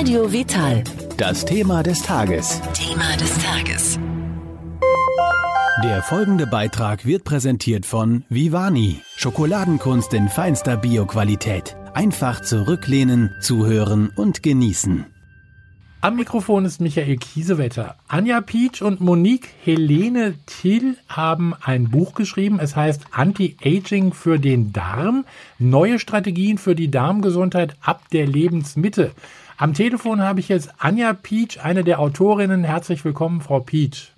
Radio Vital. Das Thema des Tages. Thema des Tages. Der folgende Beitrag wird präsentiert von Vivani. Schokoladenkunst in feinster Bioqualität. Einfach zurücklehnen, zuhören und genießen. Am Mikrofon ist Michael Kiesewetter. Anja Pietsch und Monique Helene Till haben ein Buch geschrieben. Es heißt Anti-Aging für den Darm. Neue Strategien für die Darmgesundheit ab der Lebensmitte. Am Telefon habe ich jetzt Anja Pietsch, eine der Autorinnen. Herzlich willkommen, Frau Pietsch.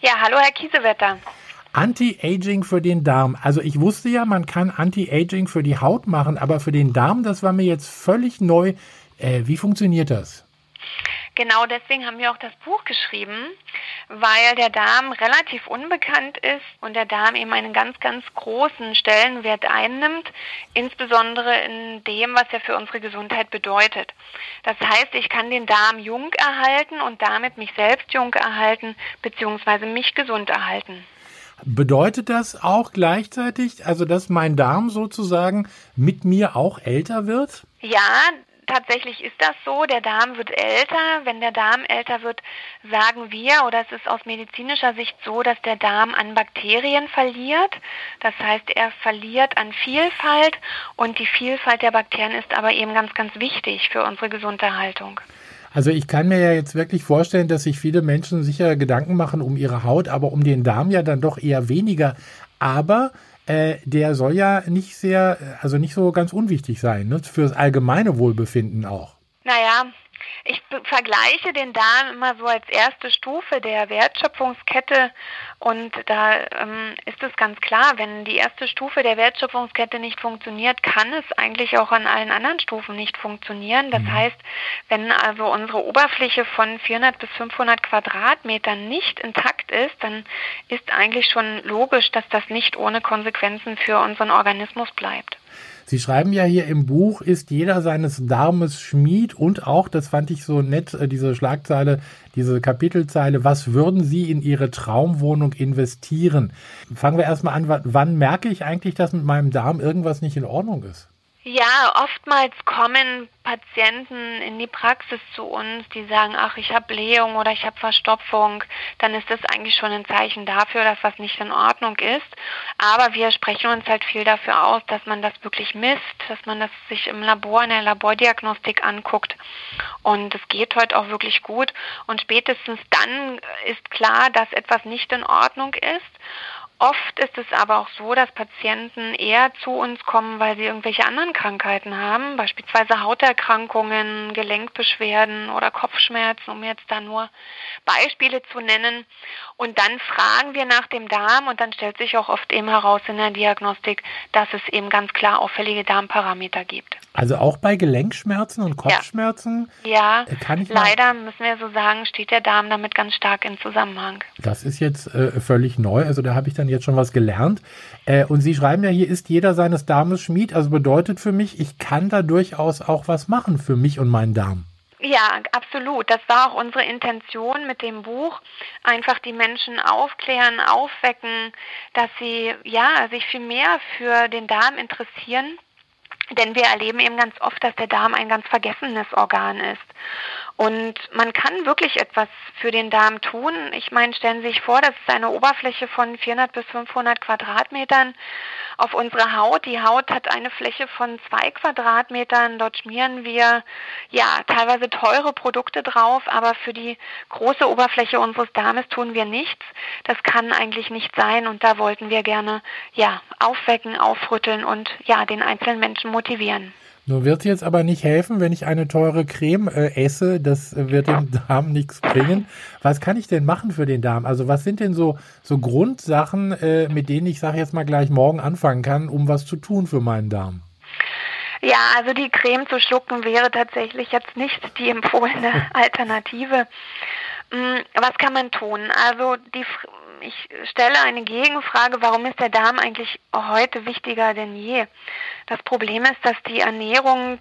Ja, hallo, Herr Kiesewetter. Anti-Aging für den Darm. Also ich wusste ja, man kann Anti-Aging für die Haut machen, aber für den Darm, das war mir jetzt völlig neu. Äh, wie funktioniert das? Genau deswegen haben wir auch das Buch geschrieben, weil der Darm relativ unbekannt ist und der Darm eben einen ganz, ganz großen Stellenwert einnimmt, insbesondere in dem, was er für unsere Gesundheit bedeutet. Das heißt, ich kann den Darm jung erhalten und damit mich selbst jung erhalten, beziehungsweise mich gesund erhalten. Bedeutet das auch gleichzeitig, also dass mein Darm sozusagen mit mir auch älter wird? Ja, tatsächlich ist das so. Der Darm wird älter. Wenn der Darm älter wird, sagen wir, oder es ist aus medizinischer Sicht so, dass der Darm an Bakterien verliert. Das heißt, er verliert an Vielfalt und die Vielfalt der Bakterien ist aber eben ganz, ganz wichtig für unsere Gesunderhaltung. Also ich kann mir ja jetzt wirklich vorstellen, dass sich viele Menschen sicher Gedanken machen um ihre Haut, aber um den Darm ja dann doch eher weniger. Aber äh, der soll ja nicht sehr, also nicht so ganz unwichtig sein, ne? fürs allgemeine Wohlbefinden auch. Naja, ich vergleiche den Darm immer so als erste Stufe der Wertschöpfungskette und da ähm, ist es ganz klar, wenn die erste Stufe der Wertschöpfungskette nicht funktioniert, kann es eigentlich auch an allen anderen Stufen nicht funktionieren. Das mhm. heißt, wenn also unsere Oberfläche von 400 bis 500 Quadratmetern nicht intakt ist, dann ist eigentlich schon logisch, dass das nicht ohne Konsequenzen für unseren Organismus bleibt. Sie schreiben ja hier im Buch, ist jeder seines Darmes Schmied und auch, das fand ich so nett, äh, diese Schlagzeile, diese Kapitelzeile, was würden Sie in Ihre Traumwohnung investieren? Fangen wir erstmal an, wann merke ich eigentlich, dass mit meinem Darm irgendwas nicht in Ordnung ist? Ja, oftmals kommen Patienten in die Praxis zu uns, die sagen, ach, ich habe Blähung oder ich habe Verstopfung, dann ist das eigentlich schon ein Zeichen dafür, dass was nicht in Ordnung ist. Aber wir sprechen uns halt viel dafür aus, dass man das wirklich misst, dass man das sich im Labor, in der Labordiagnostik anguckt. Und es geht heute auch wirklich gut. Und spätestens dann ist klar, dass etwas nicht in Ordnung ist. Oft ist es aber auch so, dass Patienten eher zu uns kommen, weil sie irgendwelche anderen Krankheiten haben, beispielsweise Hauterkrankungen, Gelenkbeschwerden oder Kopfschmerzen, um jetzt da nur Beispiele zu nennen. Und dann fragen wir nach dem Darm und dann stellt sich auch oft eben heraus in der Diagnostik, dass es eben ganz klar auffällige Darmparameter gibt. Also auch bei Gelenkschmerzen und Kopfschmerzen? Ja, ja leider müssen wir so sagen, steht der Darm damit ganz stark in Zusammenhang. Das ist jetzt äh, völlig neu, also da habe ich dann jetzt schon was gelernt. Äh, und Sie schreiben ja, hier ist jeder seines Darmes Schmied, also bedeutet für mich, ich kann da durchaus auch was machen für mich und meinen Darm. Ja, absolut. Das war auch unsere Intention mit dem Buch. Einfach die Menschen aufklären, aufwecken, dass sie ja sich viel mehr für den Darm interessieren denn wir erleben eben ganz oft, dass der Darm ein ganz vergessenes Organ ist. Und man kann wirklich etwas für den Darm tun. Ich meine, stellen Sie sich vor, das ist eine Oberfläche von 400 bis 500 Quadratmetern auf unsere Haut. Die Haut hat eine Fläche von zwei Quadratmetern. Dort schmieren wir ja teilweise teure Produkte drauf, aber für die große Oberfläche unseres Darmes tun wir nichts. Das kann eigentlich nicht sein und da wollten wir gerne ja aufwecken, aufrütteln und ja den einzelnen Menschen motivieren. Nur wird jetzt aber nicht helfen, wenn ich eine teure Creme äh, esse. Das wird dem Darm nichts bringen. Was kann ich denn machen für den Darm? Also was sind denn so, so Grundsachen, äh, mit denen ich, sage jetzt mal gleich morgen anfangen kann, um was zu tun für meinen Darm? Ja, also die Creme zu schlucken wäre tatsächlich jetzt nicht die empfohlene Alternative. Mm, was kann man tun? Also die ich stelle eine Gegenfrage, warum ist der Darm eigentlich heute wichtiger denn je? Das Problem ist, dass die Ernährung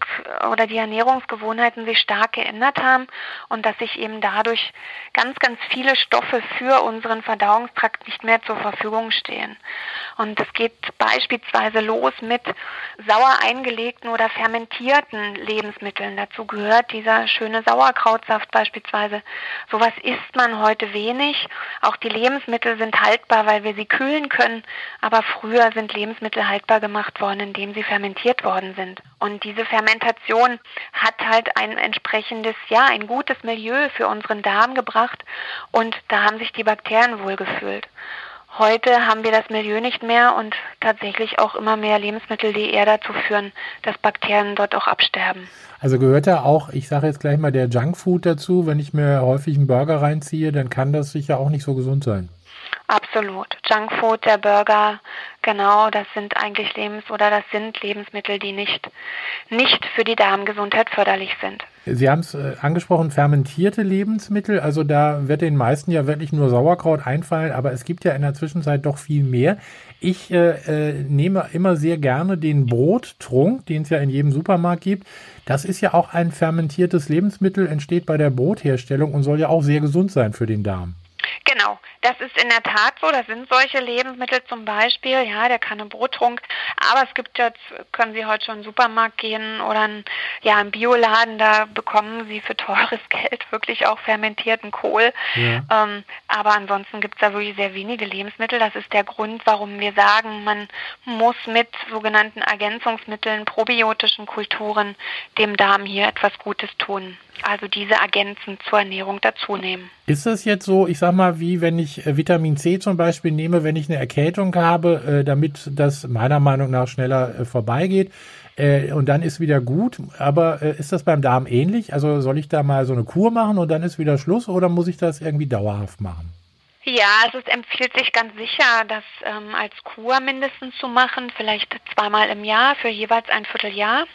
oder die Ernährungsgewohnheiten sich stark geändert haben und dass sich eben dadurch ganz, ganz viele Stoffe für unseren Verdauungstrakt nicht mehr zur Verfügung stehen. Und es geht beispielsweise los mit sauer eingelegten oder fermentierten Lebensmitteln. Dazu gehört dieser schöne Sauerkrautsaft beispielsweise. Sowas isst man heute wenig. Auch die Lebensmittel sind haltbar, weil wir sie kühlen können. Aber früher sind Lebensmittel haltbar gemacht worden, indem sie fermentiert worden sind. Und diese Fermentation hat halt ein entsprechendes, ja, ein gutes Milieu für unseren Darm gebracht. Und da haben sich die Bakterien wohlgefühlt. Heute haben wir das Milieu nicht mehr und tatsächlich auch immer mehr Lebensmittel, die eher dazu führen, dass Bakterien dort auch absterben. Also gehört da auch, ich sage jetzt gleich mal, der Junkfood dazu. Wenn ich mir häufig einen Burger reinziehe, dann kann das sicher auch nicht so gesund sein. Absolut. Junkfood, der Burger, genau, das sind eigentlich Lebens- oder das sind Lebensmittel, die nicht, nicht für die Darmgesundheit förderlich sind. Sie haben es äh, angesprochen, fermentierte Lebensmittel. Also da wird den meisten ja wirklich nur Sauerkraut einfallen, aber es gibt ja in der Zwischenzeit doch viel mehr. Ich äh, äh, nehme immer sehr gerne den Brottrunk, den es ja in jedem Supermarkt gibt. Das ist ja auch ein fermentiertes Lebensmittel, entsteht bei der Brotherstellung und soll ja auch sehr gesund sein für den Darm. Das ist in der Tat so. Das sind solche Lebensmittel zum Beispiel, ja, der Kannebrotrunk. Aber es gibt jetzt, können Sie heute schon in den Supermarkt gehen oder ein, ja, im Bioladen, da bekommen Sie für teures Geld wirklich auch fermentierten Kohl. Ja. Ähm, aber ansonsten gibt es da wirklich sehr wenige Lebensmittel. Das ist der Grund, warum wir sagen, man muss mit sogenannten Ergänzungsmitteln, probiotischen Kulturen dem Darm hier etwas Gutes tun. Also diese ergänzend zur Ernährung dazu nehmen. Ist das jetzt so, ich sag mal, wie wenn ich äh, Vitamin C zum Beispiel nehme, wenn ich eine Erkältung habe, äh, damit das meiner Meinung nach schneller äh, vorbeigeht? und dann ist wieder gut. Aber ist das beim Darm ähnlich? Also soll ich da mal so eine Kur machen und dann ist wieder Schluss oder muss ich das irgendwie dauerhaft machen? Ja, also es empfiehlt sich ganz sicher, das ähm, als Kur mindestens zu machen, vielleicht zweimal im Jahr für jeweils ein Vierteljahr.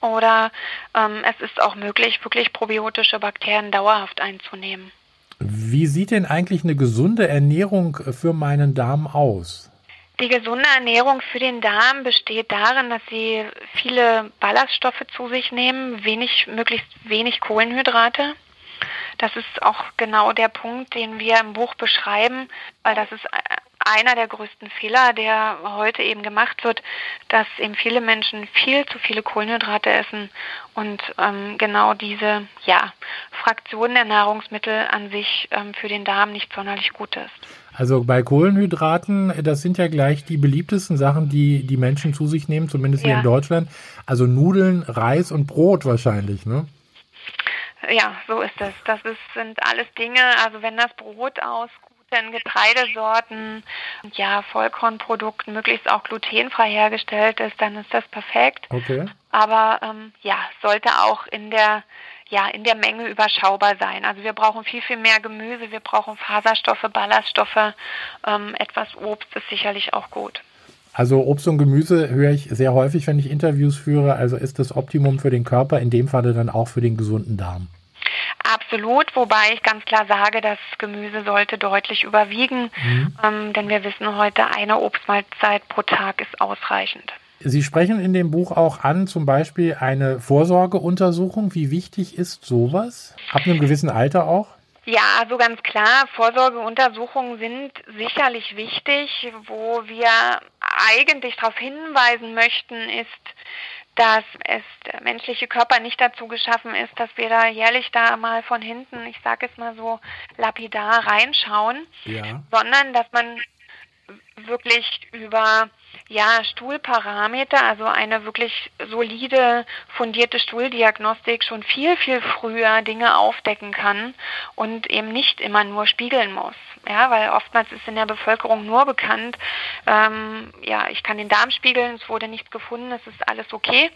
Oder ähm, es ist auch möglich, wirklich probiotische Bakterien dauerhaft einzunehmen. Wie sieht denn eigentlich eine gesunde Ernährung für meinen Darm aus? Die gesunde Ernährung für den Darm besteht darin, dass sie viele Ballaststoffe zu sich nehmen, wenig, möglichst wenig Kohlenhydrate. Das ist auch genau der Punkt, den wir im Buch beschreiben, weil das ist einer der größten Fehler, der heute eben gemacht wird, dass eben viele Menschen viel zu viele Kohlenhydrate essen und ähm, genau diese ja, Fraktion der Nahrungsmittel an sich ähm, für den Darm nicht sonderlich gut ist. Also bei Kohlenhydraten, das sind ja gleich die beliebtesten Sachen, die die Menschen zu sich nehmen, zumindest hier in Deutschland. Also Nudeln, Reis und Brot wahrscheinlich, ne? Ja, so ist es. Das ist, sind alles Dinge, also wenn das Brot aus guten Getreidesorten, ja, Vollkornprodukten, möglichst auch glutenfrei hergestellt ist, dann ist das perfekt. Okay. Aber ähm, ja, sollte auch in der ja, in der Menge überschaubar sein. Also wir brauchen viel, viel mehr Gemüse, wir brauchen Faserstoffe, Ballaststoffe, ähm, etwas Obst ist sicherlich auch gut. Also Obst und Gemüse höre ich sehr häufig, wenn ich Interviews führe. Also ist das Optimum für den Körper, in dem Falle dann auch für den gesunden Darm. Absolut, wobei ich ganz klar sage, das Gemüse sollte deutlich überwiegen, mhm. ähm, denn wir wissen heute, eine Obstmahlzeit pro Tag ist ausreichend. Sie sprechen in dem Buch auch an, zum Beispiel eine Vorsorgeuntersuchung. Wie wichtig ist sowas? Ab einem gewissen Alter auch? Ja, also ganz klar, Vorsorgeuntersuchungen sind sicherlich wichtig. Wo wir eigentlich darauf hinweisen möchten, ist, dass es der menschliche Körper nicht dazu geschaffen ist, dass wir da jährlich da mal von hinten, ich sage es mal so, lapidar reinschauen, ja. sondern dass man wirklich über ja, Stuhlparameter, also eine wirklich solide, fundierte Stuhldiagnostik schon viel, viel früher Dinge aufdecken kann und eben nicht immer nur spiegeln muss. Ja, weil oftmals ist in der Bevölkerung nur bekannt, ähm, ja, ich kann den Darm spiegeln, es wurde nichts gefunden, es ist alles okay,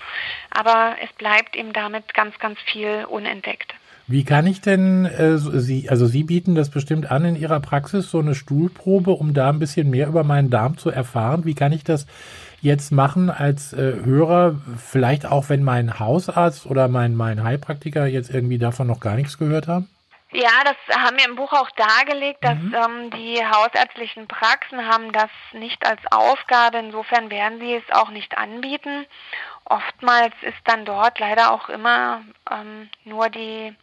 aber es bleibt eben damit ganz, ganz viel unentdeckt. Wie kann ich denn, äh, Sie, also Sie bieten das bestimmt an in Ihrer Praxis, so eine Stuhlprobe, um da ein bisschen mehr über meinen Darm zu erfahren. Wie kann ich das jetzt machen als äh, Hörer, vielleicht auch wenn mein Hausarzt oder mein, mein Heilpraktiker jetzt irgendwie davon noch gar nichts gehört haben? Ja, das haben wir im Buch auch dargelegt, dass mhm. ähm, die hausärztlichen Praxen haben das nicht als Aufgabe. Insofern werden sie es auch nicht anbieten oftmals ist dann dort leider auch immer ähm, nur die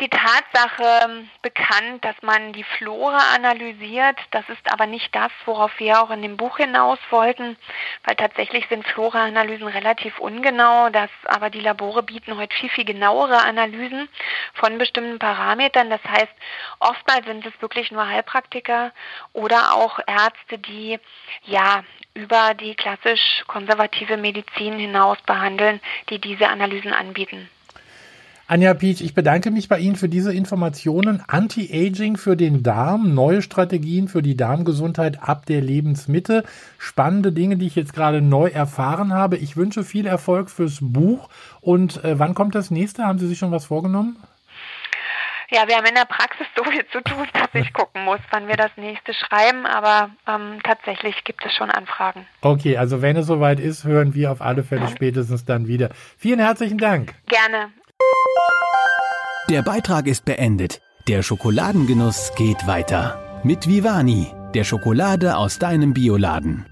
die Tatsache bekannt, dass man die Flora analysiert. Das ist aber nicht das, worauf wir auch in dem Buch hinaus wollten, weil tatsächlich sind Flora-Analysen relativ ungenau. Das, aber die Labore bieten heute viel, viel genauere Analysen von bestimmten Parametern. Das heißt, oftmals sind es wirklich nur Heilpraktiker oder auch Ärzte, die ja über die klassisch konservative Medizin hinaus behandeln, die diese Analysen anbieten. Anja Pietsch, ich bedanke mich bei Ihnen für diese Informationen. Anti-Aging für den Darm, neue Strategien für die Darmgesundheit ab der Lebensmitte. Spannende Dinge, die ich jetzt gerade neu erfahren habe. Ich wünsche viel Erfolg fürs Buch. Und äh, wann kommt das nächste? Haben Sie sich schon was vorgenommen? Ja, wir haben in der Praxis so viel zu tun, dass ich gucken muss, wann wir das nächste schreiben, aber ähm, tatsächlich gibt es schon Anfragen. Okay, also wenn es soweit ist, hören wir auf alle Fälle spätestens dann wieder. Vielen herzlichen Dank. Gerne. Der Beitrag ist beendet. Der Schokoladengenuss geht weiter. Mit Vivani, der Schokolade aus deinem Bioladen.